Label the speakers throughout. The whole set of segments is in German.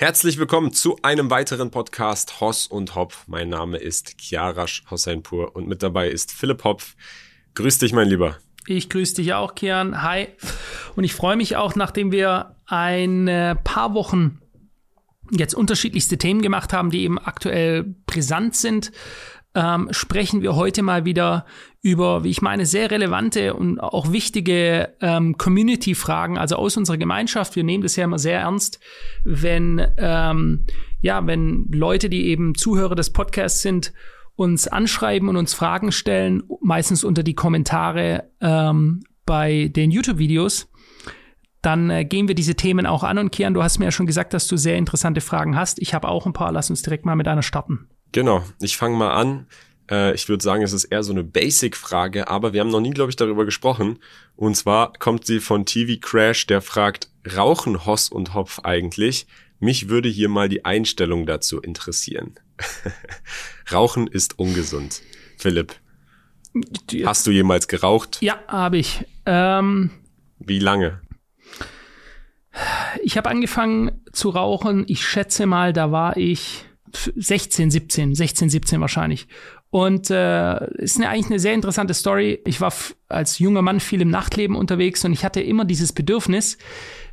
Speaker 1: Herzlich willkommen zu einem weiteren Podcast Hoss und Hopf. Mein Name ist Kiarash Hosseinpur und mit dabei ist Philipp Hopf. Grüß dich, mein Lieber.
Speaker 2: Ich grüße dich auch, Kian. Hi. Und ich freue mich auch, nachdem wir ein paar Wochen jetzt unterschiedlichste Themen gemacht haben, die eben aktuell brisant sind, ähm, sprechen wir heute mal wieder über, wie ich meine, sehr relevante und auch wichtige ähm, Community-Fragen, also aus unserer Gemeinschaft. Wir nehmen das ja immer sehr ernst, wenn, ähm, ja, wenn Leute, die eben Zuhörer des Podcasts sind, uns anschreiben und uns Fragen stellen, meistens unter die Kommentare ähm, bei den YouTube-Videos dann äh, gehen wir diese Themen auch an. Und Kian, du hast mir ja schon gesagt, dass du sehr interessante Fragen hast. Ich habe auch ein paar. Lass uns direkt mal mit einer starten.
Speaker 1: Genau, ich fange mal an. Äh, ich würde sagen, es ist eher so eine Basic-Frage, aber wir haben noch nie, glaube ich, darüber gesprochen. Und zwar kommt sie von TV Crash, der fragt, rauchen Hoss und Hopf eigentlich? Mich würde hier mal die Einstellung dazu interessieren. rauchen ist ungesund. Philipp, hast du jemals geraucht?
Speaker 2: Ja, habe ich. Ähm,
Speaker 1: Wie lange?
Speaker 2: Ich habe angefangen zu rauchen. Ich schätze mal, da war ich 16, 17, 16, 17 wahrscheinlich. Und äh, ist eine, eigentlich eine sehr interessante Story. Ich war als junger Mann viel im Nachtleben unterwegs und ich hatte immer dieses Bedürfnis,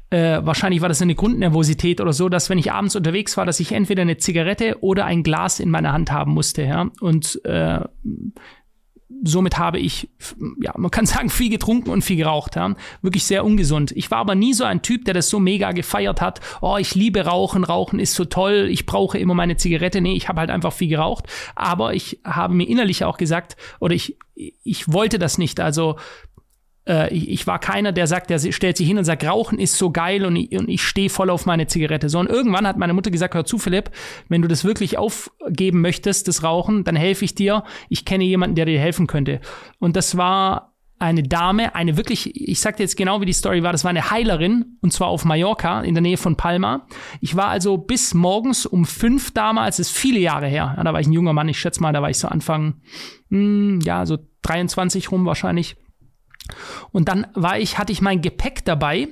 Speaker 2: äh, wahrscheinlich war das eine Grundnervosität oder so, dass wenn ich abends unterwegs war, dass ich entweder eine Zigarette oder ein Glas in meiner Hand haben musste. Ja? Und äh, somit habe ich, ja, man kann sagen, viel getrunken und viel geraucht. Ja. Wirklich sehr ungesund. Ich war aber nie so ein Typ, der das so mega gefeiert hat. Oh, ich liebe Rauchen, Rauchen ist so toll, ich brauche immer meine Zigarette. Nee, ich habe halt einfach viel geraucht. Aber ich habe mir innerlich auch gesagt, oder ich, ich wollte das nicht. Also äh, ich, war keiner, der sagt, der stellt sich hin und sagt, Rauchen ist so geil und ich, und ich stehe voll auf meine Zigarette. So, und irgendwann hat meine Mutter gesagt, hör zu, Philipp, wenn du das wirklich aufgeben möchtest, das Rauchen, dann helfe ich dir. Ich kenne jemanden, der dir helfen könnte. Und das war eine Dame, eine wirklich, ich sag dir jetzt genau, wie die Story war, das war eine Heilerin, und zwar auf Mallorca, in der Nähe von Palma. Ich war also bis morgens um fünf damals, das ist viele Jahre her, ja, da war ich ein junger Mann, ich schätze mal, da war ich so Anfang, mh, hm, ja, so 23 rum wahrscheinlich. Und dann war ich, hatte ich mein Gepäck dabei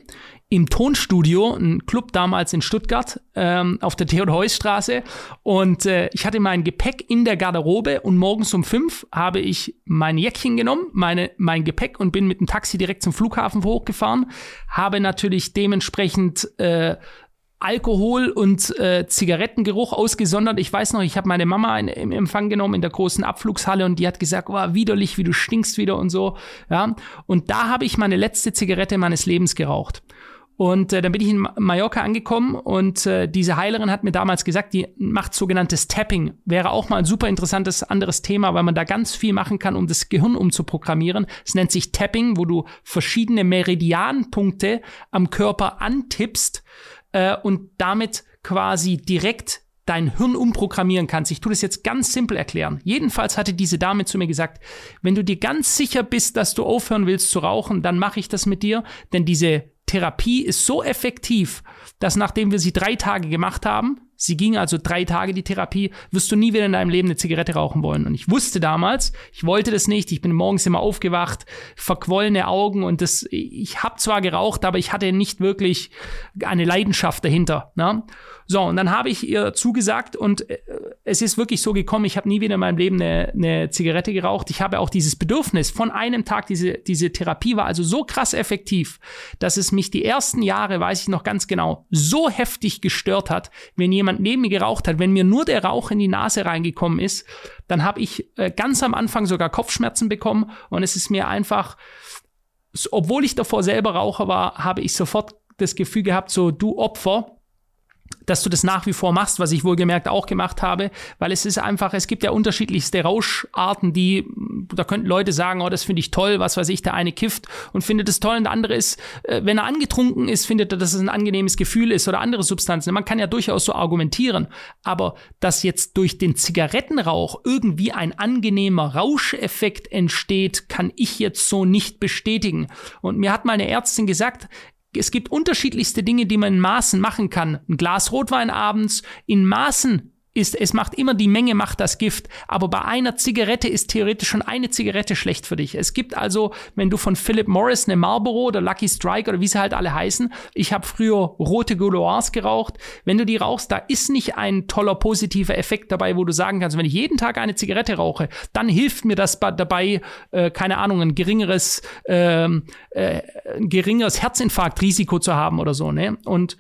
Speaker 2: im Tonstudio, ein Club damals in Stuttgart, ähm, auf der Theodor-Heuss-Straße. Und äh, ich hatte mein Gepäck in der Garderobe und morgens um fünf habe ich mein Jäckchen genommen, meine, mein Gepäck und bin mit dem Taxi direkt zum Flughafen hochgefahren. Habe natürlich dementsprechend äh, Alkohol und äh, Zigarettengeruch ausgesondert. Ich weiß noch, ich habe meine Mama in, im Empfang genommen in der großen Abflugshalle und die hat gesagt, oh, widerlich, wie du stinkst wieder und so. Ja, und da habe ich meine letzte Zigarette meines Lebens geraucht. Und äh, dann bin ich in Mallorca angekommen und äh, diese Heilerin hat mir damals gesagt, die macht sogenanntes Tapping. Wäre auch mal ein super interessantes anderes Thema, weil man da ganz viel machen kann, um das Gehirn umzuprogrammieren. Es nennt sich Tapping, wo du verschiedene Meridianpunkte am Körper antippst äh, und damit quasi direkt dein Hirn umprogrammieren kannst. Ich tue das jetzt ganz simpel erklären. Jedenfalls hatte diese Dame zu mir gesagt, wenn du dir ganz sicher bist, dass du aufhören willst zu rauchen, dann mache ich das mit dir, denn diese Therapie ist so effektiv, dass nachdem wir sie drei Tage gemacht haben, sie ging also drei Tage die Therapie, wirst du nie wieder in deinem Leben eine Zigarette rauchen wollen. Und ich wusste damals, ich wollte das nicht, ich bin morgens immer aufgewacht, verquollene Augen und das, ich habe zwar geraucht, aber ich hatte nicht wirklich eine Leidenschaft dahinter. Ne? So, und dann habe ich ihr zugesagt und äh, es ist wirklich so gekommen, ich habe nie wieder in meinem Leben eine, eine Zigarette geraucht. Ich habe auch dieses Bedürfnis von einem Tag, diese, diese Therapie war also so krass effektiv, dass es mich die ersten Jahre, weiß ich noch ganz genau, so heftig gestört hat, wenn jemand neben mir geraucht hat, wenn mir nur der Rauch in die Nase reingekommen ist, dann habe ich äh, ganz am Anfang sogar Kopfschmerzen bekommen und es ist mir einfach, obwohl ich davor selber Raucher war, habe ich sofort das Gefühl gehabt, so du Opfer, dass du das nach wie vor machst, was ich wohlgemerkt auch gemacht habe, weil es ist einfach, es gibt ja unterschiedlichste Rauscharten, die, da könnten Leute sagen, oh, das finde ich toll, was weiß ich, der eine kifft und findet es toll und der andere ist, äh, wenn er angetrunken ist, findet er, dass es ein angenehmes Gefühl ist oder andere Substanzen. Man kann ja durchaus so argumentieren, aber dass jetzt durch den Zigarettenrauch irgendwie ein angenehmer Rauscheffekt entsteht, kann ich jetzt so nicht bestätigen. Und mir hat meine Ärztin gesagt, es gibt unterschiedlichste Dinge, die man in Maßen machen kann. Ein Glas Rotwein abends, in Maßen ist, es macht immer die Menge macht das Gift, aber bei einer Zigarette ist theoretisch schon eine Zigarette schlecht für dich. Es gibt also, wenn du von Philip Morris eine Marlboro oder Lucky Strike oder wie sie halt alle heißen, ich habe früher rote Gouloirs geraucht, wenn du die rauchst, da ist nicht ein toller positiver Effekt dabei, wo du sagen kannst, wenn ich jeden Tag eine Zigarette rauche, dann hilft mir das dabei, äh, keine Ahnung, ein geringeres, ähm, äh, ein geringeres Herzinfarktrisiko zu haben oder so, ne? Und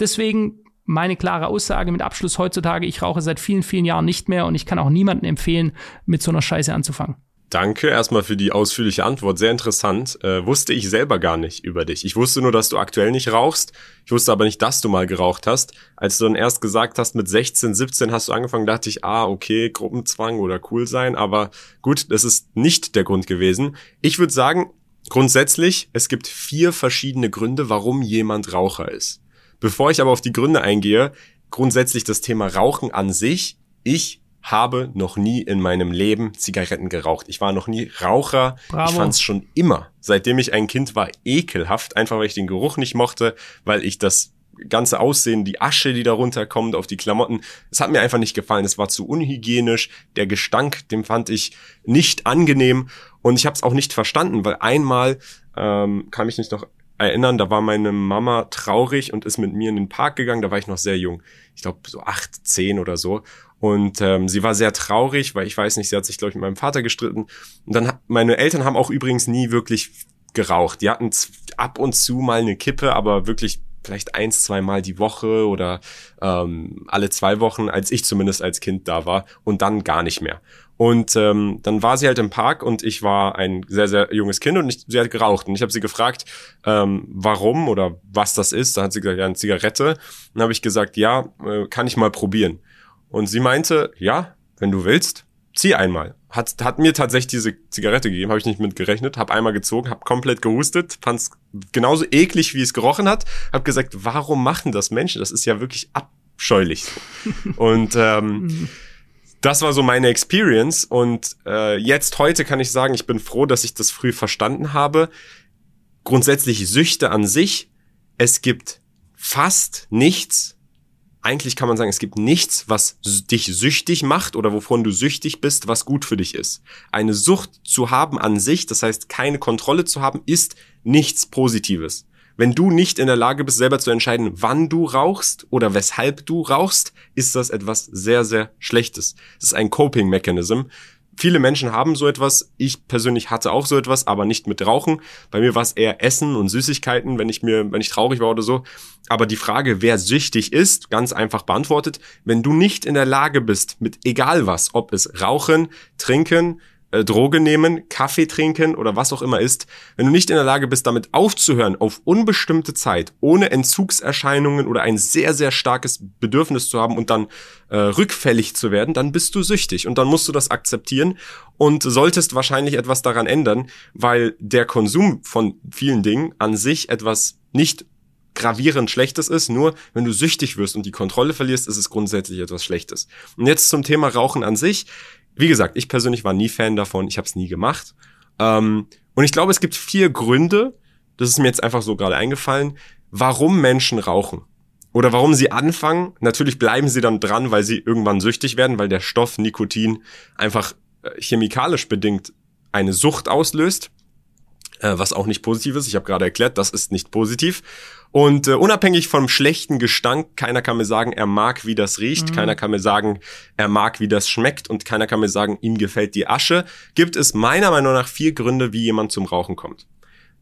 Speaker 2: deswegen meine klare Aussage mit Abschluss heutzutage, ich rauche seit vielen, vielen Jahren nicht mehr und ich kann auch niemandem empfehlen, mit so einer Scheiße anzufangen.
Speaker 1: Danke erstmal für die ausführliche Antwort. Sehr interessant. Äh, wusste ich selber gar nicht über dich. Ich wusste nur, dass du aktuell nicht rauchst. Ich wusste aber nicht, dass du mal geraucht hast. Als du dann erst gesagt hast, mit 16, 17 hast du angefangen, dachte ich, ah, okay, Gruppenzwang oder cool sein. Aber gut, das ist nicht der Grund gewesen. Ich würde sagen, grundsätzlich, es gibt vier verschiedene Gründe, warum jemand Raucher ist. Bevor ich aber auf die Gründe eingehe, grundsätzlich das Thema Rauchen an sich. Ich habe noch nie in meinem Leben Zigaretten geraucht. Ich war noch nie Raucher. Bravo. Ich fand es schon immer, seitdem ich ein Kind war, ekelhaft, einfach weil ich den Geruch nicht mochte, weil ich das ganze Aussehen, die Asche, die darunter kommt auf die Klamotten, es hat mir einfach nicht gefallen. Es war zu unhygienisch. Der Gestank, den fand ich nicht angenehm und ich habe es auch nicht verstanden, weil einmal ähm, kann mich nicht noch erinnern, da war meine Mama traurig und ist mit mir in den Park gegangen. Da war ich noch sehr jung. Ich glaube so acht, zehn oder so. Und ähm, sie war sehr traurig, weil ich weiß nicht, sie hat sich, glaube ich, mit meinem Vater gestritten. Und dann, meine Eltern haben auch übrigens nie wirklich geraucht. Die hatten ab und zu mal eine Kippe, aber wirklich vielleicht eins, zwei Mal die Woche oder ähm, alle zwei Wochen, als ich zumindest als Kind da war und dann gar nicht mehr. Und ähm, dann war sie halt im Park und ich war ein sehr, sehr junges Kind und ich, sie hat geraucht. Und ich habe sie gefragt, ähm, warum oder was das ist. Da hat sie gesagt, ja, eine Zigarette. Dann habe ich gesagt, ja, äh, kann ich mal probieren. Und sie meinte, ja, wenn du willst, zieh einmal. Hat, hat mir tatsächlich diese Zigarette gegeben, habe ich nicht mit gerechnet, habe einmal gezogen, habe komplett gehustet, fand's genauso eklig, wie es gerochen hat, habe gesagt, warum machen das Menschen? Das ist ja wirklich abscheulich. und ähm, mhm das war so meine Experience und äh, jetzt heute kann ich sagen, ich bin froh, dass ich das früh verstanden habe. Grundsätzlich Süchte an sich, es gibt fast nichts, eigentlich kann man sagen, es gibt nichts, was dich süchtig macht oder wovon du süchtig bist, was gut für dich ist. Eine Sucht zu haben an sich, das heißt keine Kontrolle zu haben, ist nichts Positives. Wenn du nicht in der Lage bist, selber zu entscheiden, wann du rauchst oder weshalb du rauchst, ist das etwas sehr, sehr Schlechtes. Das ist ein Coping-Mechanism. Viele Menschen haben so etwas. Ich persönlich hatte auch so etwas, aber nicht mit Rauchen. Bei mir war es eher Essen und Süßigkeiten, wenn ich mir, wenn ich traurig war oder so. Aber die Frage, wer süchtig ist, ganz einfach beantwortet. Wenn du nicht in der Lage bist, mit egal was, ob es Rauchen, Trinken, äh, Droge nehmen, Kaffee trinken oder was auch immer ist, wenn du nicht in der Lage bist, damit aufzuhören auf unbestimmte Zeit, ohne Entzugserscheinungen oder ein sehr, sehr starkes Bedürfnis zu haben und dann äh, rückfällig zu werden, dann bist du süchtig und dann musst du das akzeptieren und solltest wahrscheinlich etwas daran ändern, weil der Konsum von vielen Dingen an sich etwas nicht gravierend Schlechtes ist, nur wenn du süchtig wirst und die Kontrolle verlierst, ist es grundsätzlich etwas Schlechtes. Und jetzt zum Thema Rauchen an sich. Wie gesagt, ich persönlich war nie Fan davon, ich habe es nie gemacht. Ähm, und ich glaube, es gibt vier Gründe, das ist mir jetzt einfach so gerade eingefallen, warum Menschen rauchen. Oder warum sie anfangen. Natürlich bleiben sie dann dran, weil sie irgendwann süchtig werden, weil der Stoff Nikotin einfach äh, chemikalisch bedingt eine Sucht auslöst, was auch nicht positiv ist. Ich habe gerade erklärt, das ist nicht positiv. Und äh, unabhängig vom schlechten Gestank, keiner kann mir sagen, er mag, wie das riecht, mhm. keiner kann mir sagen, er mag, wie das schmeckt und keiner kann mir sagen, ihm gefällt die Asche, gibt es meiner Meinung nach vier Gründe, wie jemand zum Rauchen kommt.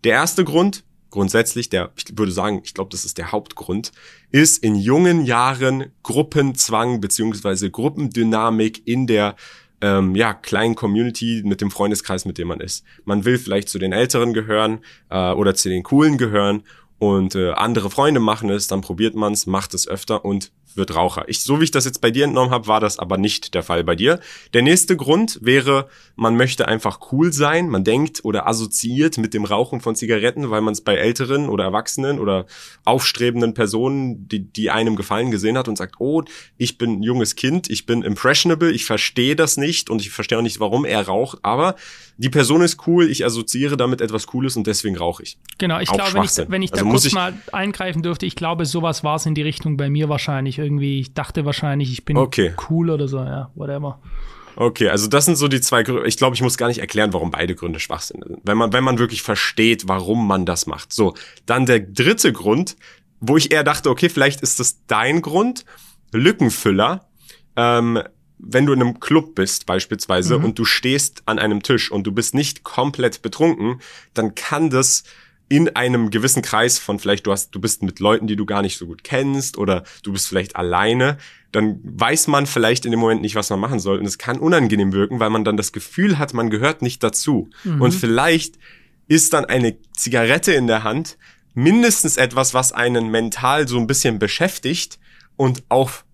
Speaker 1: Der erste Grund, grundsätzlich, der, ich würde sagen, ich glaube, das ist der Hauptgrund, ist in jungen Jahren Gruppenzwang beziehungsweise Gruppendynamik in der ähm, ja, kleinen Community mit dem Freundeskreis, mit dem man ist. Man will vielleicht zu den Älteren gehören äh, oder zu den Coolen gehören und äh, andere Freunde machen es, dann probiert man es, macht es öfter und wird Raucher. Ich, so wie ich das jetzt bei dir entnommen habe, war das aber nicht der Fall bei dir. Der nächste Grund wäre, man möchte einfach cool sein. Man denkt oder assoziiert mit dem Rauchen von Zigaretten, weil man es bei älteren oder Erwachsenen oder aufstrebenden Personen, die, die einem gefallen gesehen hat und sagt, oh, ich bin ein junges Kind, ich bin impressionable, ich verstehe das nicht und ich verstehe auch nicht, warum er raucht, aber die Person ist cool, ich assoziiere damit etwas Cooles und deswegen rauche ich.
Speaker 2: Genau, ich glaube, wenn ich, wenn ich da also kurz mal eingreifen dürfte, ich glaube, sowas war es in die Richtung bei mir wahrscheinlich irgendwie, ich dachte wahrscheinlich, ich bin
Speaker 1: Okay.
Speaker 2: cool oder so, ja, whatever.
Speaker 1: Okay, also das sind so die zwei Gründe. Ich glaube, ich muss gar nicht erklären, warum beide Gründe Schwachsinn sind. Wenn man, wenn man wirklich versteht, warum man das macht. So, dann der dritte Grund, wo ich eher dachte, okay, vielleicht ist das dein Grund, Lückenfüller. Ähm, wenn du in einem Club bist beispielsweise und du stehst an einem Tisch und du bist nicht komplett betrunken, dann kann das in einem gewissen Kreis von vielleicht du hast du bist mit Leuten, die du gar nicht so gut kennst oder du bist vielleicht alleine, dann weiß man vielleicht in dem Moment nicht, was man machen soll und es kann unangenehm wirken, weil man dann das Gefühl hat, man gehört nicht dazu. Und vielleicht ist dann eine Zigarette in der Hand mindestens etwas, was einen mental so ein bisschen beschäftigt und auf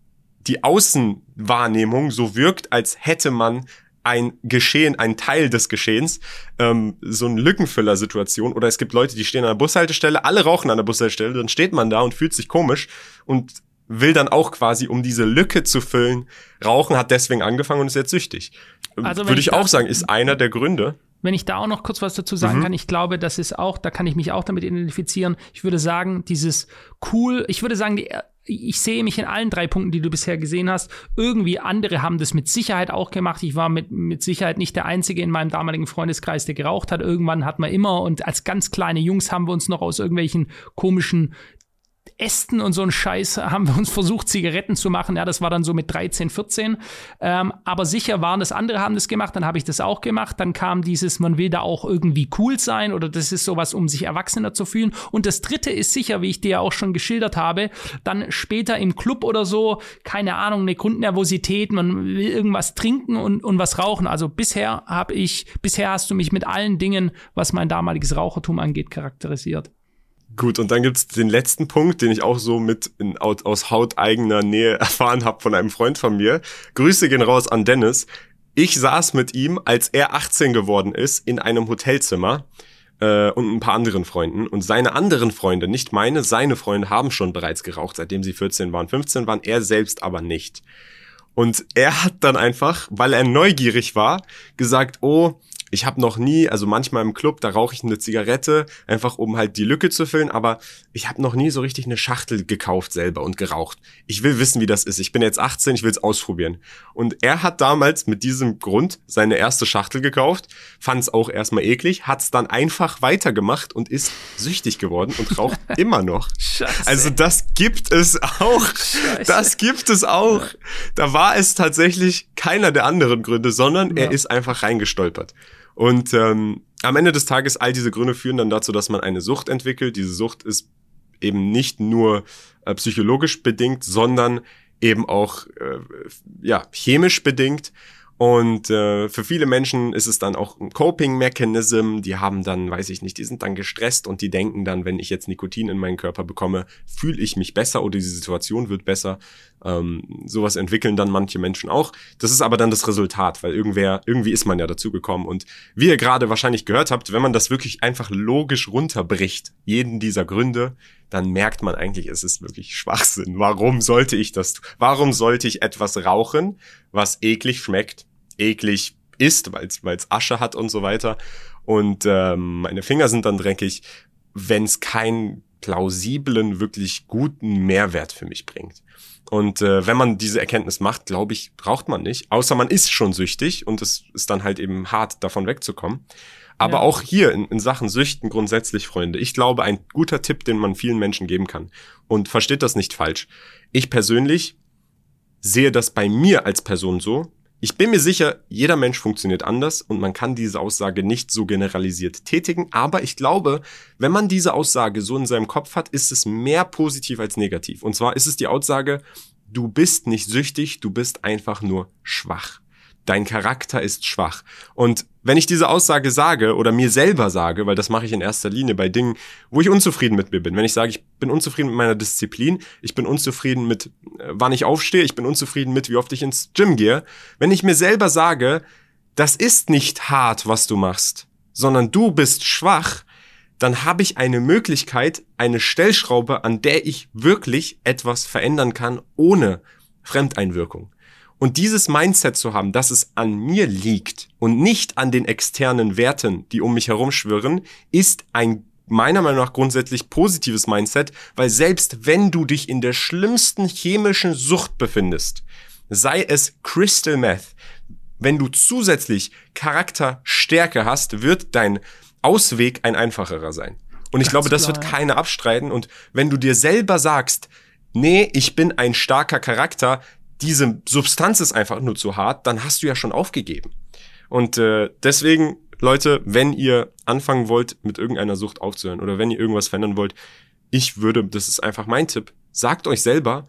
Speaker 1: die Außenwahrnehmung so wirkt, als hätte man ein Geschehen, ein Teil des Geschehens, ähm, so eine Lückenfüller-Situation. Oder es gibt Leute, die stehen an der Bushaltestelle, alle rauchen an der Bushaltestelle, dann steht man da und fühlt sich komisch und will dann auch quasi, um diese Lücke zu füllen, rauchen, hat deswegen angefangen und ist jetzt süchtig. Ähm,
Speaker 2: Also
Speaker 1: Würde
Speaker 2: ich
Speaker 1: ich auch sagen, ist einer der Gründe.
Speaker 2: Wenn ich da auch noch kurz was dazu sagen
Speaker 1: Mhm.
Speaker 2: kann, ich glaube, das ist auch, da kann ich mich auch damit identifizieren. Ich würde sagen, dieses cool, ich würde sagen, die, ich sehe mich in allen drei Punkten, die du bisher gesehen hast. Irgendwie andere haben das mit Sicherheit auch gemacht. Ich war mit, mit Sicherheit nicht der Einzige in meinem damaligen Freundeskreis, der geraucht hat. Irgendwann hat man immer und als ganz kleine Jungs haben wir uns noch aus irgendwelchen komischen Ästen und so ein Scheiß haben wir uns versucht, Zigaretten zu machen. Ja, das war dann so mit 13, 14. Ähm, aber sicher waren das andere, haben das gemacht, dann habe ich das auch gemacht. Dann kam dieses, man will da auch irgendwie cool sein oder das ist sowas, um sich erwachsener zu fühlen. Und das dritte ist sicher, wie ich dir ja auch schon geschildert habe, dann später im Club oder so, keine Ahnung, eine Grundnervosität, man will irgendwas trinken und, und was rauchen. Also bisher habe ich, bisher hast du mich mit allen Dingen, was mein damaliges Rauchertum angeht, charakterisiert.
Speaker 1: Gut, und dann gibt's den letzten Punkt, den ich auch so mit in, aus, hauteigener Nähe erfahren habe von einem Freund von mir. Grüße gehen raus an Dennis. Ich saß mit ihm, als er 18 geworden ist, in einem Hotelzimmer äh, und ein paar anderen Freunden. Und seine anderen Freunde, nicht meine, seine Freunde haben schon bereits geraucht, seitdem sie 14 waren, 15 waren, er selbst aber nicht. Und er hat dann einfach, weil er neugierig war, gesagt, oh, ich habe noch nie, also manchmal im Club, da rauche ich eine Zigarette, einfach um halt die Lücke zu füllen, aber ich habe noch nie so richtig eine Schachtel gekauft selber und geraucht. Ich will wissen, wie das ist. Ich bin jetzt 18, ich will es ausprobieren. Und er hat damals mit diesem Grund seine erste Schachtel gekauft, fand es auch erstmal eklig, hat es dann einfach weitergemacht und ist süchtig geworden und raucht immer noch.
Speaker 2: Scheiße.
Speaker 1: Also das gibt es auch. Das gibt es auch. Da war es tatsächlich keiner der anderen Gründe, sondern er
Speaker 2: Ja.
Speaker 1: ist einfach reingestolpert. Und ähm, am Ende des Tages, all diese Gründe führen dann dazu, dass man eine Sucht entwickelt. Diese Sucht ist eben nicht nur äh, psychologisch bedingt, sondern eben auch äh, ja chemisch bedingt. Und äh, für viele Menschen ist es dann auch ein Coping-Mechanism. Die haben dann, weiß ich nicht, die sind dann gestresst und die denken dann, wenn ich jetzt Nikotin in meinen Körper bekomme, fühle ich mich besser oder die Situation wird besser. Ähm, sowas entwickeln dann manche Menschen auch. Das ist aber dann das Resultat, weil irgendwer, irgendwie ist man ja dazu gekommen. Und wie ihr gerade wahrscheinlich gehört habt, wenn man das wirklich einfach logisch runterbricht, jeden dieser Gründe, dann merkt man eigentlich, es ist wirklich Schwachsinn. Warum sollte ich das? Warum sollte ich etwas rauchen, was eklig schmeckt, eklig ist, weil es Asche hat und so weiter. Und ähm, meine Finger sind dann dreckig, wenn es keinen plausiblen, wirklich guten Mehrwert für mich bringt. Und äh, wenn man diese Erkenntnis macht, glaube ich, braucht man nicht. Außer man ist schon süchtig und es ist dann halt eben hart, davon wegzukommen. Aber
Speaker 2: Ja.
Speaker 1: auch hier in, in Sachen Süchten grundsätzlich, Freunde, ich glaube, ein guter Tipp, den man vielen Menschen geben kann. Und versteht das nicht falsch. Ich persönlich sehe das bei mir als Person so. Ich bin mir sicher, jeder Mensch funktioniert anders und man kann diese Aussage nicht so generalisiert tätigen. Aber ich glaube, wenn man diese Aussage so in seinem Kopf hat, ist es mehr positiv als negativ. Und zwar ist es die Aussage, du bist nicht süchtig, du bist einfach nur schwach. Dein Charakter ist schwach. Und wenn ich diese Aussage sage oder mir selber sage, weil das mache ich in erster Linie bei Dingen, wo ich unzufrieden mit mir bin, wenn ich sage, ich bin unzufrieden mit meiner Disziplin, ich bin unzufrieden mit, äh, wann ich aufstehe, ich bin unzufrieden mit, wie oft ich ins Gym gehe, wenn ich mir selber sage, das ist nicht hart, was du machst, sondern du bist schwach, dann habe ich eine Möglichkeit, eine Stellschraube, an der ich wirklich etwas verändern kann, ohne Fremdeinwirkung. Und dieses Mindset zu haben, dass es an mir liegt und nicht an den externen Werten, die um mich herum schwirren, ist ein meiner Meinung nach grundsätzlich positives Mindset, weil selbst wenn du dich in der schlimmsten chemischen Sucht befindest, sei es Crystal Meth, wenn du zusätzlich Charakterstärke hast, wird dein Ausweg ein einfacherer sein. Und ich Ganz glaube, das klar, wird keiner abstreiten. Und wenn du dir selber sagst, nee, ich bin ein starker Charakter, diese Substanz ist einfach nur zu hart, dann hast du ja schon aufgegeben. Und äh, deswegen, Leute, wenn ihr anfangen wollt, mit irgendeiner Sucht aufzuhören oder wenn ihr irgendwas verändern wollt, ich würde, das ist einfach mein Tipp, sagt euch selber,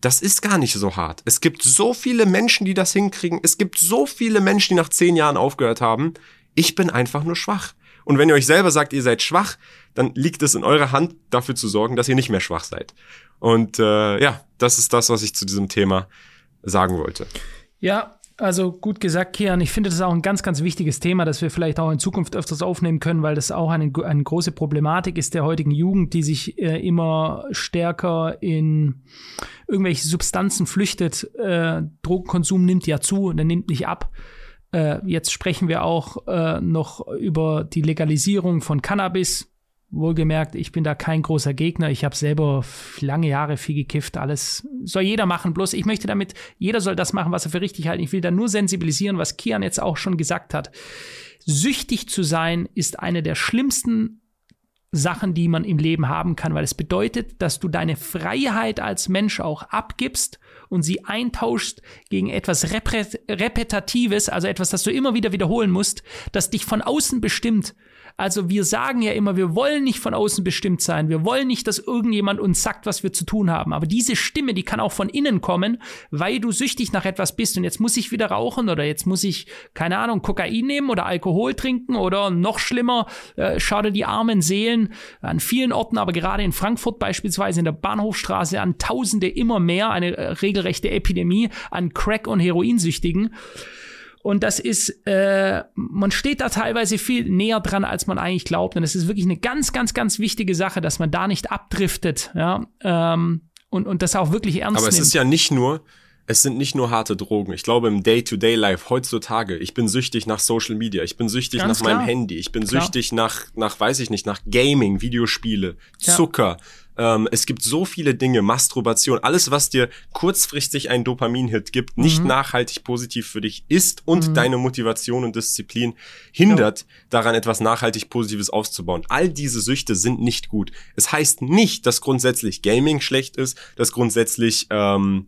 Speaker 1: das ist gar nicht so hart. Es gibt so viele Menschen, die das hinkriegen. Es gibt so viele Menschen, die nach zehn Jahren aufgehört haben. Ich bin einfach nur schwach. Und wenn ihr euch selber sagt, ihr seid schwach, dann liegt es in eurer Hand, dafür zu sorgen, dass ihr nicht mehr schwach seid. Und äh, ja, das ist das, was ich zu diesem Thema sagen wollte.
Speaker 2: Ja, also gut gesagt, Kian. Ich finde das auch ein ganz, ganz wichtiges Thema, das wir vielleicht auch in Zukunft öfters aufnehmen können, weil das auch eine, eine große Problematik ist der heutigen Jugend, die sich äh, immer stärker in irgendwelche Substanzen flüchtet. Äh, Drogenkonsum nimmt ja zu und er nimmt nicht ab. Äh, jetzt sprechen wir auch äh, noch über die Legalisierung von Cannabis. Wohlgemerkt, ich bin da kein großer Gegner. Ich habe selber lange Jahre viel gekifft. Alles soll jeder machen. Bloß ich möchte damit, jeder soll das machen, was er für richtig hält. Ich will da nur sensibilisieren, was Kian jetzt auch schon gesagt hat. Süchtig zu sein ist eine der schlimmsten Sachen, die man im Leben haben kann, weil es bedeutet, dass du deine Freiheit als Mensch auch abgibst und sie eintauschst gegen etwas Repetitives, also etwas, das du immer wieder wiederholen musst, das dich von außen bestimmt. Also wir sagen ja immer, wir wollen nicht von außen bestimmt sein. Wir wollen nicht, dass irgendjemand uns sagt, was wir zu tun haben. Aber diese Stimme, die kann auch von innen kommen, weil du süchtig nach etwas bist. Und jetzt muss ich wieder rauchen oder jetzt muss ich, keine Ahnung, Kokain nehmen oder Alkohol trinken oder noch schlimmer, äh, schade die armen Seelen an vielen Orten, aber gerade in Frankfurt beispielsweise in der Bahnhofstraße an Tausende immer mehr, eine äh, regelrechte Epidemie an Crack- und Heroinsüchtigen. Und das ist, äh, man steht da teilweise viel näher dran, als man eigentlich glaubt. Und es ist wirklich eine ganz, ganz, ganz wichtige Sache, dass man da nicht abdriftet, ja. Ähm, und, und das auch wirklich ernst
Speaker 1: Aber
Speaker 2: nimmt.
Speaker 1: es ist ja nicht nur, es sind nicht nur harte Drogen. Ich glaube, im Day-to-Day-Life heutzutage, ich bin süchtig nach Social Media, ich bin süchtig Ganz nach klar. meinem Handy, ich bin klar. süchtig nach, nach, weiß ich nicht, nach Gaming, Videospiele, Zucker. Ja. Ähm, es gibt so viele Dinge, Masturbation, alles, was dir kurzfristig einen Dopamin-Hit gibt, nicht mhm. nachhaltig positiv für dich ist und mhm. deine Motivation und Disziplin hindert, ja. daran etwas nachhaltig Positives aufzubauen. All diese Süchte sind nicht gut. Es heißt nicht, dass grundsätzlich Gaming schlecht ist, dass grundsätzlich ähm,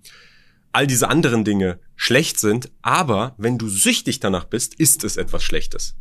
Speaker 1: all diese anderen Dinge schlecht sind, aber wenn du süchtig danach bist, ist es etwas Schlechtes.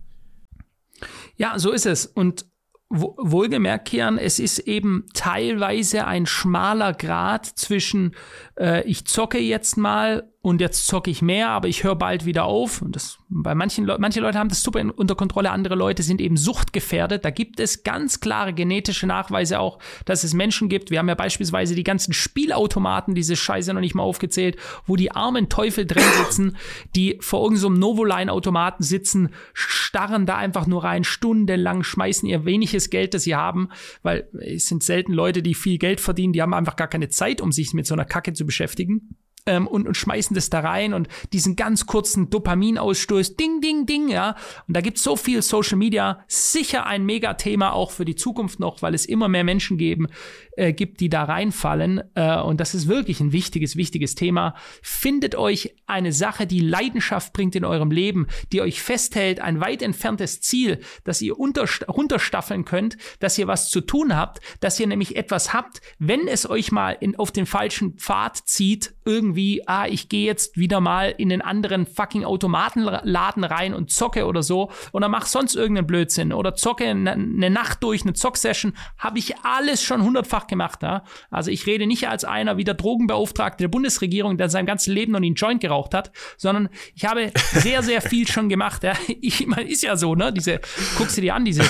Speaker 2: Ja, so ist es. Und wohlgemerkt, Kian, es ist eben teilweise ein schmaler Grad zwischen, äh, ich zocke jetzt mal und jetzt zocke ich mehr, aber ich höre bald wieder auf. Und das bei manchen Leuten, manche Leute haben das super unter Kontrolle, andere Leute sind eben suchtgefährdet. Da gibt es ganz klare genetische Nachweise auch, dass es Menschen gibt. Wir haben ja beispielsweise die ganzen Spielautomaten, diese Scheiße noch nicht mal aufgezählt, wo die armen Teufel drin sitzen, die vor irgendeinem so Novoline-Automaten sitzen, starren da einfach nur rein, stundenlang, schmeißen ihr weniges Geld, das sie haben, weil es sind selten Leute, die viel Geld verdienen, die haben einfach gar keine Zeit, um sich mit so einer Kacke zu beschäftigen ähm, und, und schmeißen das da rein und diesen ganz kurzen Dopaminausstoß, ding, ding, ding, ja. Und da gibt's so viel Social Media, sicher ein Megathema auch für die Zukunft noch, weil es immer mehr Menschen geben, äh, gibt, die da reinfallen. Äh, und das ist wirklich ein wichtiges, wichtiges Thema. Findet euch eine Sache, die Leidenschaft bringt in eurem Leben, die euch festhält, ein weit entferntes Ziel, das ihr runterstaffeln könnt, dass ihr was zu tun habt, dass ihr nämlich etwas habt, wenn es euch mal in, auf den falschen Pfad zieht, irgendwie, ah, ich gehe jetzt wieder mal in den anderen fucking Automatenladen rein und zocke oder so oder mach sonst irgendeinen Blödsinn oder zocke eine ne Nacht durch, eine Zocksession, habe ich alles schon hundertfach mehrfach gemacht. Ja? Also ich rede nicht als einer wie der Drogenbeauftragte der Bundesregierung, der sein ganzes Leben noch nie einen Joint geraucht hat, sondern ich habe sehr, sehr viel schon gemacht. Ja? Ich meine, ist ja so, ne? Diese, guckst du dir an, diese.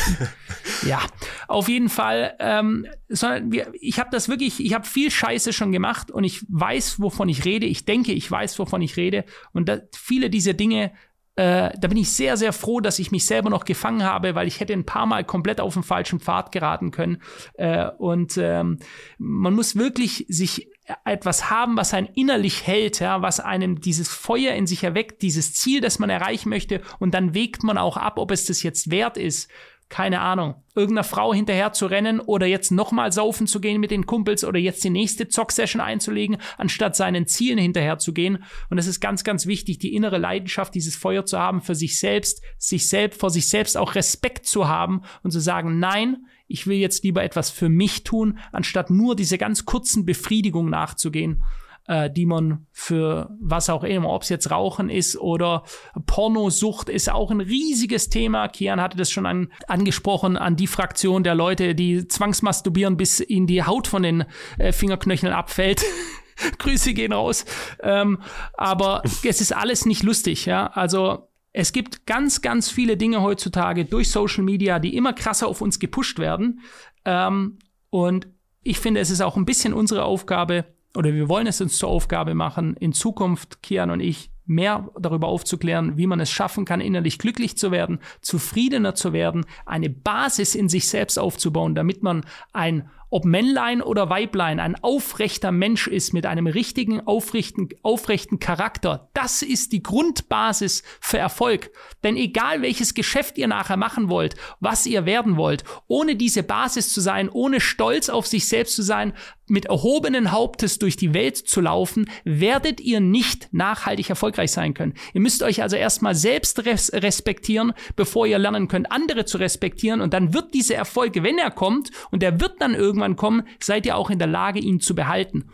Speaker 2: Ja, auf jeden Fall. Ähm, sondern wir, ich habe das wirklich, ich habe viel Scheiße schon gemacht und ich weiß, wovon ich rede. Ich denke, ich weiß, wovon ich rede. Und da, viele dieser Dinge äh, da bin ich sehr, sehr froh, dass ich mich selber noch gefangen habe, weil ich hätte ein paar Mal komplett auf den falschen Pfad geraten können. Äh, und ähm, man muss wirklich sich etwas haben, was einen innerlich hält, ja, was einem dieses Feuer in sich erweckt, dieses Ziel, das man erreichen möchte, und dann wägt man auch ab, ob es das jetzt wert ist, keine Ahnung, irgendeiner Frau hinterher zu rennen oder jetzt nochmal saufen zu gehen mit den Kumpels oder jetzt die nächste Zock-Session einzulegen, anstatt seinen Zielen hinterher zu gehen. Und es ist ganz, ganz wichtig, die innere Leidenschaft, dieses Feuer zu haben für sich selbst, sich selbst, vor sich selbst auch Respekt zu haben und zu sagen, nein, ich will jetzt lieber etwas für mich tun, anstatt nur diese ganz kurzen Befriedigungen nachzugehen äh, die man für was auch immer, ob es jetzt Rauchen ist oder Pornosucht, ist auch ein riesiges Thema. Kian hatte das schon an, angesprochen an die Fraktion der Leute, die zwangsmasturbieren, bis ihnen die Haut von den äh, Fingerknöcheln abfällt. Grüße gehen raus. Ähm, aber es ist alles nicht lustig, ja. Also es gibt ganz, ganz viele Dinge heutzutage durch Social Media, die immer krasser auf uns gepusht werden. Ähm, und ich finde, es ist auch ein bisschen unsere Aufgabe, oder wir wollen es uns zur Aufgabe machen, in Zukunft, Kian und ich, mehr darüber aufzuklären, wie man es schaffen kann, innerlich glücklich zu werden, zufriedener zu werden, eine Basis in sich selbst aufzubauen, damit man ein ob Männlein oder Weiblein ein aufrechter Mensch ist mit einem richtigen, aufrechten, aufrechten Charakter, das ist die Grundbasis für Erfolg. Denn egal welches Geschäft ihr nachher machen wollt, was ihr werden wollt, ohne diese Basis zu sein, ohne stolz auf sich selbst zu sein, mit erhobenen Hauptes durch die Welt zu laufen, werdet ihr nicht nachhaltig erfolgreich sein können. Ihr müsst euch also erstmal selbst res respektieren, bevor ihr lernen könnt, andere zu respektieren. Und dann wird diese Erfolg, wenn er kommt, und er wird dann irgendwann kommen, seid ihr auch in der Lage, ihn zu behalten.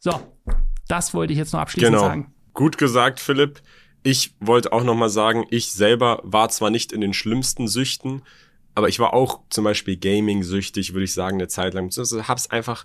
Speaker 2: So, das wollte ich jetzt noch abschließend
Speaker 1: genau.
Speaker 2: sagen.
Speaker 1: Gut gesagt, Philipp. Ich wollte auch noch mal sagen, ich selber war zwar nicht in den schlimmsten Süchten, aber ich war auch zum Beispiel Gaming-süchtig, würde ich sagen, eine Zeit lang. Hab's einfach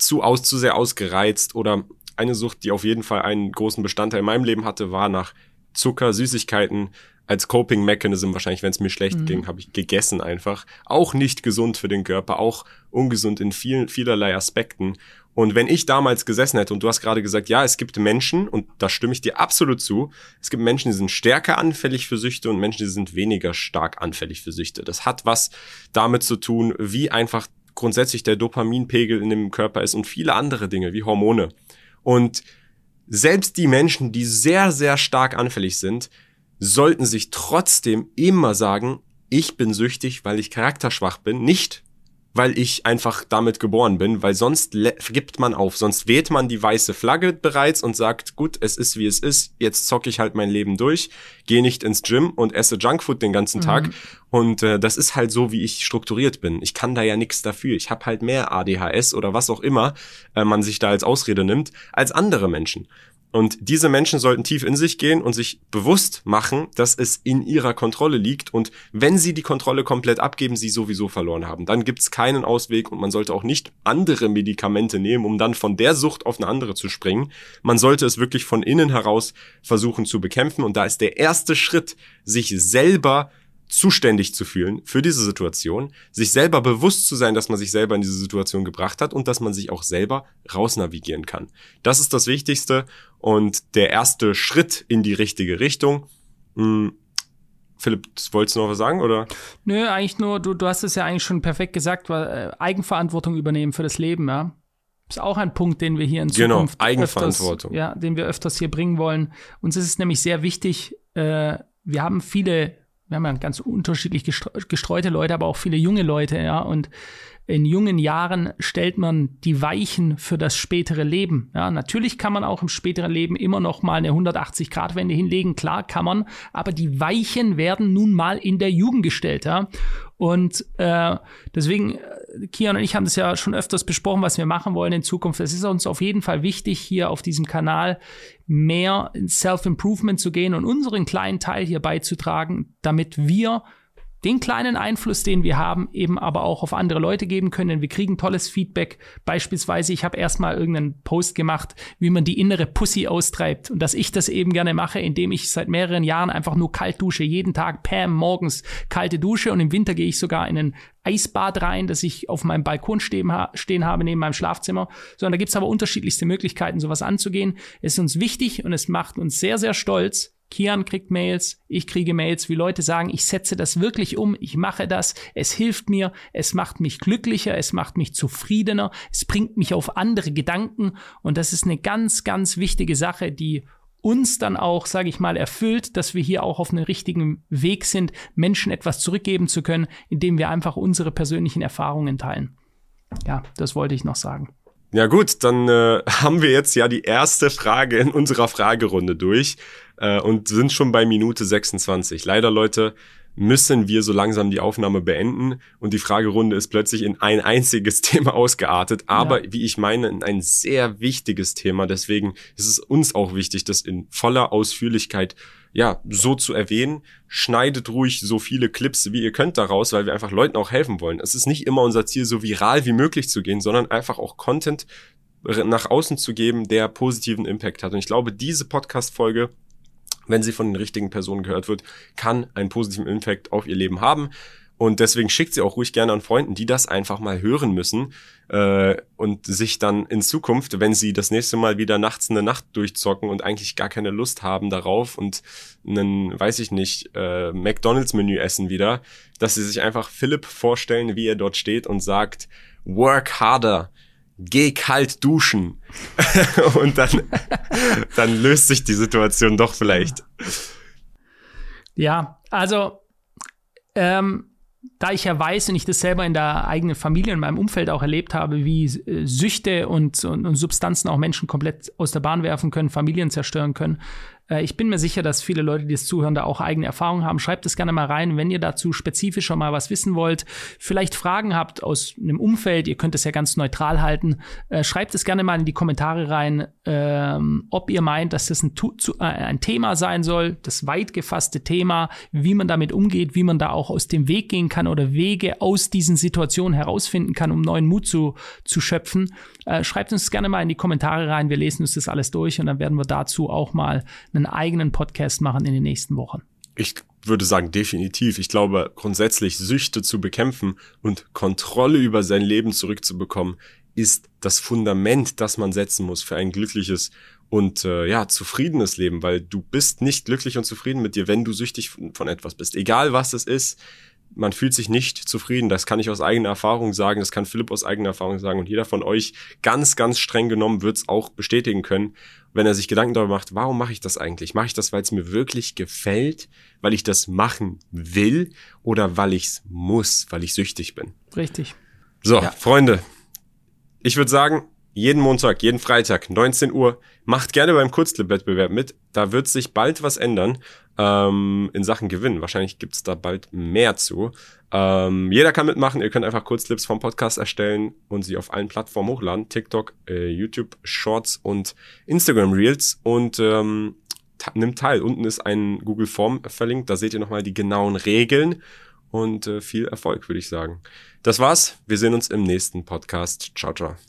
Speaker 1: zu aus, zu sehr ausgereizt oder eine Sucht, die auf jeden Fall einen großen Bestandteil in meinem Leben hatte, war nach Zucker, Süßigkeiten als Coping Mechanism wahrscheinlich, wenn es mir schlecht mhm. ging, habe ich gegessen einfach. Auch nicht gesund für den Körper, auch ungesund in vielen vielerlei Aspekten. Und wenn ich damals gesessen hätte und du hast gerade gesagt, ja, es gibt Menschen und da stimme ich dir absolut zu, es gibt Menschen, die sind stärker anfällig für Süchte und Menschen, die sind weniger stark anfällig für Süchte. Das hat was damit zu tun, wie einfach grundsätzlich der Dopaminpegel in dem Körper ist und viele andere Dinge wie Hormone. Und selbst die Menschen, die sehr, sehr stark anfällig sind, sollten sich trotzdem immer sagen, ich bin süchtig, weil ich charakterschwach bin, nicht weil ich einfach damit geboren bin, weil sonst gibt man auf, sonst wählt man die weiße Flagge bereits und sagt, gut, es ist wie es ist, jetzt zocke ich halt mein Leben durch, gehe nicht ins Gym und esse Junkfood den ganzen Tag mhm. und äh, das ist halt so, wie ich strukturiert bin. Ich kann da ja nichts dafür. Ich habe halt mehr ADHS oder was auch immer äh, man sich da als Ausrede nimmt als andere Menschen. Und diese Menschen sollten tief in sich gehen und sich bewusst machen, dass es in ihrer Kontrolle liegt. Und wenn sie die Kontrolle komplett abgeben, sie sowieso verloren haben. Dann gibt es keinen Ausweg und man sollte auch nicht andere Medikamente nehmen, um dann von der Sucht auf eine andere zu springen. Man sollte es wirklich von innen heraus versuchen zu bekämpfen. Und da ist der erste Schritt, sich selber zuständig zu fühlen für diese Situation, sich selber bewusst zu sein, dass man sich selber in diese Situation gebracht hat und dass man sich auch selber rausnavigieren kann. Das ist das Wichtigste und der erste Schritt in die richtige Richtung. Hm, Philipp, wolltest du noch was sagen, oder?
Speaker 2: Nö, eigentlich nur, du, du hast es ja eigentlich schon perfekt gesagt, weil äh, Eigenverantwortung übernehmen für das Leben, ja. Ist auch ein Punkt, den wir hier in genau, Zukunft
Speaker 1: genau, Eigenverantwortung.
Speaker 2: Öfters, ja, den wir öfters hier bringen wollen. Uns ist es nämlich sehr wichtig, äh, wir haben viele wir haben ja ganz unterschiedlich gestreute Leute, aber auch viele junge Leute, ja. Und in jungen Jahren stellt man die Weichen für das spätere Leben. Ja, natürlich kann man auch im späteren Leben immer noch mal eine 180-Grad-Wende hinlegen, klar kann man, aber die Weichen werden nun mal in der Jugend gestellt. Ja? Und äh, deswegen, Kian und ich haben das ja schon öfters besprochen, was wir machen wollen in Zukunft. Es ist uns auf jeden Fall wichtig, hier auf diesem Kanal mehr in Self-Improvement zu gehen und unseren kleinen Teil hier beizutragen, damit wir den kleinen Einfluss, den wir haben, eben aber auch auf andere Leute geben können. Wir kriegen tolles Feedback. Beispielsweise, ich habe erstmal irgendeinen Post gemacht, wie man die innere Pussy austreibt. Und dass ich das eben gerne mache, indem ich seit mehreren Jahren einfach nur kalt dusche. Jeden Tag, Pam, morgens kalte Dusche. Und im Winter gehe ich sogar in ein Eisbad rein, das ich auf meinem Balkon stehen, stehen habe, neben meinem Schlafzimmer. Sondern da gibt's aber unterschiedlichste Möglichkeiten, sowas anzugehen. Es ist uns wichtig und es macht uns sehr, sehr stolz, Kian kriegt Mails, ich kriege Mails, wie Leute sagen, ich setze das wirklich um, ich mache das, es hilft mir, es macht mich glücklicher, es macht mich zufriedener, es bringt mich auf andere Gedanken und das ist eine ganz, ganz wichtige Sache, die uns dann auch, sage ich mal, erfüllt, dass wir hier auch auf einem richtigen Weg sind, Menschen etwas zurückgeben zu können, indem wir einfach unsere persönlichen Erfahrungen teilen. Ja, das wollte ich noch sagen.
Speaker 1: Ja gut, dann äh, haben wir jetzt ja die erste Frage in unserer Fragerunde durch äh, und sind schon bei Minute 26. Leider, Leute, müssen wir so langsam die Aufnahme beenden und die Fragerunde ist plötzlich in ein einziges Thema ausgeartet, aber ja. wie ich meine, in ein sehr wichtiges Thema. Deswegen ist es uns auch wichtig, das in voller Ausführlichkeit ja, so zu erwähnen. Schneidet ruhig so viele Clips, wie ihr könnt daraus, weil wir einfach Leuten auch helfen wollen. Es ist nicht immer unser Ziel, so viral wie möglich zu gehen, sondern einfach auch Content nach außen zu geben, der positiven Impact hat. Und ich glaube, diese Podcast-Folge wenn sie von den richtigen Personen gehört wird, kann einen positiven Impact auf ihr Leben haben. Und deswegen schickt sie auch ruhig gerne an Freunden, die das einfach mal hören müssen äh, und sich dann in Zukunft, wenn sie das nächste Mal wieder nachts eine Nacht durchzocken und eigentlich gar keine Lust haben darauf und einen, weiß ich nicht, äh, McDonalds-Menü essen wieder, dass sie sich einfach Philipp vorstellen, wie er dort steht und sagt, work harder, geh kalt duschen. und dann, dann löst sich die Situation doch vielleicht.
Speaker 2: Ja, also ähm, da ich ja weiß und ich das selber in der eigenen Familie und meinem Umfeld auch erlebt habe, wie äh, Süchte und, und, und Substanzen auch Menschen komplett aus der Bahn werfen können, Familien zerstören können, äh, ich bin mir sicher, dass viele Leute, die es zuhören, da auch eigene Erfahrungen haben. Schreibt es gerne mal rein, wenn ihr dazu spezifischer mal was wissen wollt, vielleicht Fragen habt aus einem Umfeld, ihr könnt es ja ganz neutral halten, äh, schreibt es gerne mal in die Kommentare rein, ähm, ob ihr meint, dass das ein, ein Thema sein soll, das weit gefasste Thema, wie man damit umgeht, wie man da auch aus dem Weg gehen kann oder Wege aus diesen Situationen herausfinden kann, um neuen Mut zu, zu schöpfen. Äh, schreibt uns gerne mal in die Kommentare rein, wir lesen uns das alles durch und dann werden wir dazu auch mal eine einen eigenen Podcast machen in den nächsten Wochen.
Speaker 1: Ich würde sagen, definitiv. Ich glaube, grundsätzlich Süchte zu bekämpfen und Kontrolle über sein Leben zurückzubekommen, ist das Fundament, das man setzen muss für ein glückliches und äh, ja, zufriedenes Leben, weil du bist nicht glücklich und zufrieden mit dir, wenn du süchtig von, von etwas bist. Egal was es ist, man fühlt sich nicht zufrieden. Das kann ich aus eigener Erfahrung sagen, das kann Philipp aus eigener Erfahrung sagen und jeder von euch ganz, ganz streng genommen wird es auch bestätigen können wenn er sich Gedanken darüber macht, warum mache ich das eigentlich? Mache ich das, weil es mir wirklich gefällt, weil ich das machen will oder weil ich es muss, weil ich süchtig bin?
Speaker 2: Richtig.
Speaker 1: So, ja. Freunde, ich würde sagen, jeden Montag, jeden Freitag, 19 Uhr, macht gerne beim Kurzclip-Wettbewerb mit. Da wird sich bald was ändern ähm, in Sachen Gewinn. Wahrscheinlich gibt's da bald mehr zu. Ähm, jeder kann mitmachen. Ihr könnt einfach Kurzclips vom Podcast erstellen und sie auf allen Plattformen hochladen. TikTok, äh, YouTube, Shorts und Instagram Reels. Und ähm, nimmt teil. Unten ist ein Google Form verlinkt. Da seht ihr nochmal die genauen Regeln. Und äh, viel Erfolg, würde ich sagen. Das war's. Wir sehen uns im nächsten Podcast. Ciao, ciao.